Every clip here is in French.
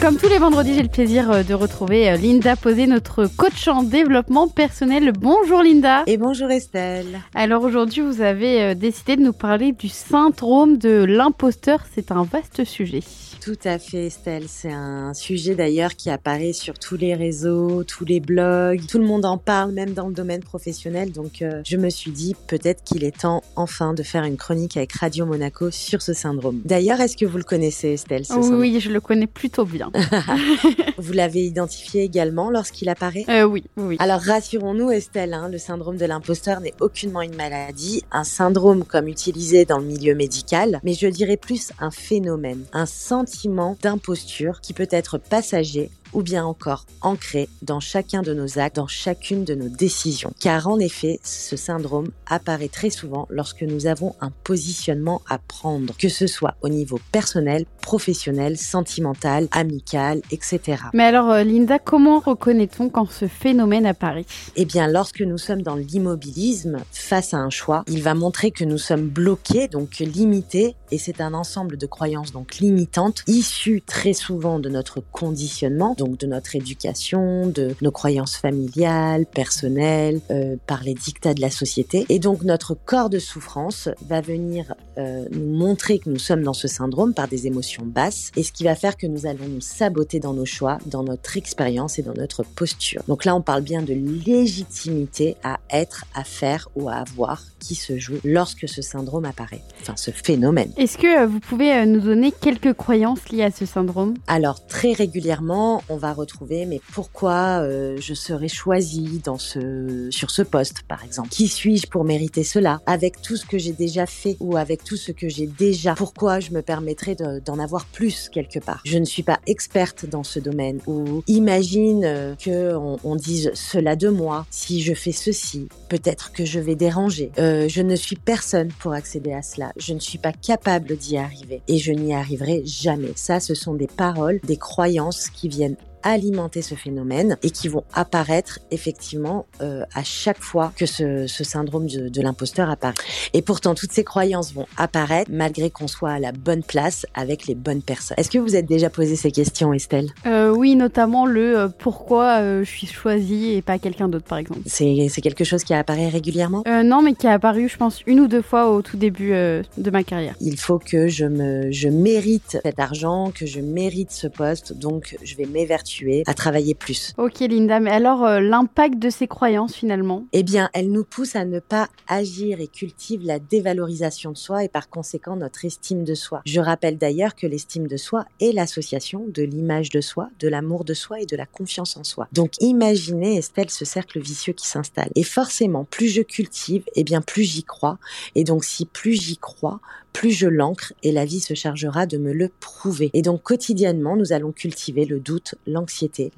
Comme tous les vendredis, j'ai le plaisir euh, de retrouver euh, Linda Posé, notre coach en développement personnel. Bonjour Linda. Et bonjour Estelle. Alors aujourd'hui, vous avez euh, décidé de nous parler du syndrome de l'imposteur. C'est un vaste sujet. Tout à fait, Estelle. C'est un sujet d'ailleurs qui apparaît sur tous les réseaux, tous les blogs. Tout le monde en parle, même dans le domaine professionnel. Donc, euh, je me suis dit peut-être qu'il est temps enfin de faire une chronique avec Radio Monaco sur ce syndrome. D'ailleurs, est-ce que vous le connaissez, Estelle ce Oui, je le connais plutôt bien. vous l'avez identifié également lorsqu'il apparaît? Euh, Oui, oui. Alors, rassurons-nous, Estelle, hein, le syndrome de l'imposteur n'est aucunement une maladie, un syndrome comme utilisé dans le milieu médical, mais je dirais plus un phénomène, un sentiment d'imposture qui peut être passager ou bien encore ancré dans chacun de nos actes, dans chacune de nos décisions. Car en effet, ce syndrome apparaît très souvent lorsque nous avons un positionnement à prendre, que ce soit au niveau personnel, professionnel, sentimental, amical, etc. Mais alors, euh, Linda, comment reconnaît-on quand ce phénomène apparaît? Eh bien, lorsque nous sommes dans l'immobilisme face à un choix, il va montrer que nous sommes bloqués, donc limités, et c'est un ensemble de croyances donc limitantes, issues très souvent de notre conditionnement, donc de notre éducation, de nos croyances familiales, personnelles, euh, par les dictats de la société. Et donc notre corps de souffrance va venir euh, nous montrer que nous sommes dans ce syndrome par des émotions basses, et ce qui va faire que nous allons nous saboter dans nos choix, dans notre expérience et dans notre posture. Donc là, on parle bien de légitimité à être, à faire ou à avoir qui se joue lorsque ce syndrome apparaît, enfin ce phénomène. Est-ce que euh, vous pouvez nous donner quelques croyances liées à ce syndrome? Alors très régulièrement, on va retrouver mais pourquoi euh, je serais choisie dans ce sur ce poste par exemple? Qui suis-je pour mériter cela? Avec tout ce que j'ai déjà fait ou avec tout ce que j'ai déjà, pourquoi je me permettrais d'en avoir plus quelque part? Je ne suis pas experte dans ce domaine ou imagine euh, que on, dise cela de moi si je fais ceci, peut-être que je vais déranger. Euh, je ne suis personne pour accéder à cela. Je ne suis pas capable d'y arriver et je n'y arriverai jamais. Ça, ce sont des paroles, des croyances qui viennent alimenter ce phénomène et qui vont apparaître effectivement euh, à chaque fois que ce, ce syndrome de, de l'imposteur apparaît. Et pourtant, toutes ces croyances vont apparaître malgré qu'on soit à la bonne place avec les bonnes personnes. Est-ce que vous êtes déjà posé ces questions, Estelle? Euh, Oui, notamment le euh, pourquoi je suis choisie et pas quelqu'un d'autre, par exemple. C'est quelque chose qui apparaît régulièrement? Non, mais qui a apparu, je pense, une ou deux fois au tout début de ma carrière. Il faut que je me, je mérite cet argent, que je mérite ce poste, donc je vais m'évertuer à travailler plus. Ok Linda, mais alors euh, l'impact de ces croyances finalement? Eh bien, elles nous poussent à ne pas agir et cultivent la dévalorisation de soi et par conséquent notre estime de soi. Je rappelle d'ailleurs que l'estime de soi est l'association de l'image de soi, de l'amour de soi et de la confiance en soi. Donc imaginez Estelle ce cercle vicieux qui s'installe. Et forcément, plus je cultive, eh bien plus j'y crois. Et donc si plus j'y crois, plus je l'ancre et la vie se chargera de me le prouver. Et donc quotidiennement, nous allons cultiver le doute, l'anxiété,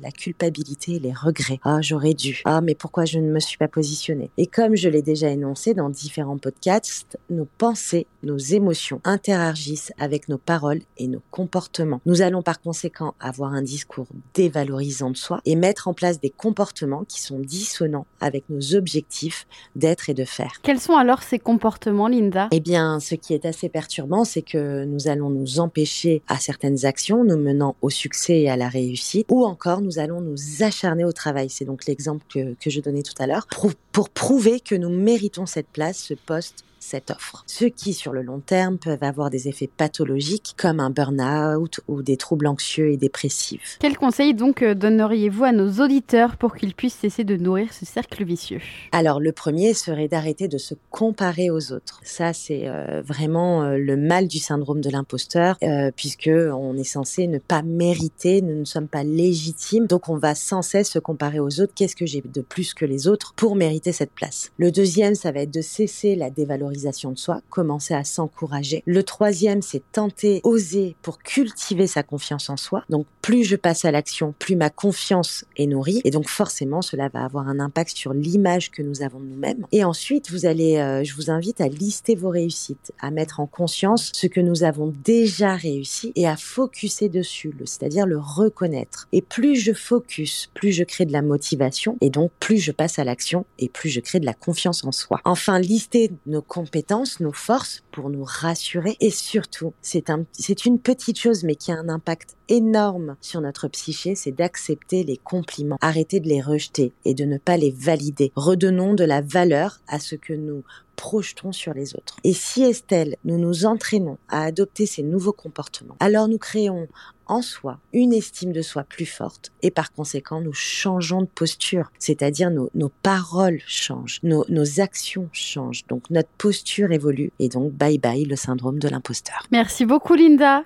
la culpabilité et les regrets. Ah, j'aurais dû. Ah, mais pourquoi je ne me suis pas positionnée? Et comme je l'ai déjà énoncé dans différents podcasts, nos pensées, nos émotions interagissent avec nos paroles et nos comportements. Nous allons par conséquent avoir un discours dévalorisant de soi et mettre en place des comportements qui sont dissonants avec nos objectifs d'être et de faire. Quels sont alors ces comportements, Linda? Eh bien, ce qui est assez perturbant, c'est que nous allons nous empêcher à certaines actions, nous menant au succès et à la réussite, ou encore nous allons nous acharner au travail. C'est donc l'exemple que, je donnais tout à l'heure, pour prouver que nous méritons cette place, ce poste cette offre. Ceux qui, sur le long terme, peuvent avoir des effets pathologiques comme un burn-out ou des troubles anxieux et dépressifs. Quel conseil donc euh, donneriez-vous à nos auditeurs pour qu'ils puissent cesser de nourrir ce cercle vicieux? Alors, le premier serait d'arrêter de se comparer aux autres. Ça, c'est euh, vraiment euh, le mal du syndrome de l'imposteur, euh, puisque on est censé ne pas mériter, nous ne sommes pas légitimes, donc on va sans cesse se comparer aux autres. Qu'est-ce que j'ai de plus que les autres pour mériter cette place? Le deuxième, ça va être de cesser la dévalorisation de soi, commencer à s'encourager. Le troisième, c'est tenter, oser pour cultiver sa confiance en soi. Donc plus je passe à l'action, plus ma confiance est nourrie, et donc forcément cela va avoir un impact sur l'image que nous avons de nous-mêmes. Et ensuite, vous allez, euh, je vous invite à lister vos réussites, à mettre en conscience ce que nous avons déjà réussi et à focuser dessus, c'est-à-dire le reconnaître. Et plus je focus, plus je crée de la motivation, et donc plus je passe à l'action et plus je crée de la confiance en soi. Enfin, lister nos compétences, nos forces pour nous rassurer. Et surtout, c'est un, c'est une petite chose, mais qui a un impact énorme sur notre psyché, c'est d'accepter les compliments, arrêter de les rejeter et de ne pas les valider. Redonnons de la valeur à ce que nous projetons sur les autres. Et si Estelle, nous nous entraînons à adopter ces nouveaux comportements, alors nous créons en soi une estime de soi plus forte et par conséquent nous changeons de posture, c'est-à-dire nos, nos, paroles changent, nos, nos actions changent, donc notre posture évolue et donc bye bye le syndrome de l'imposteur. Merci beaucoup Linda.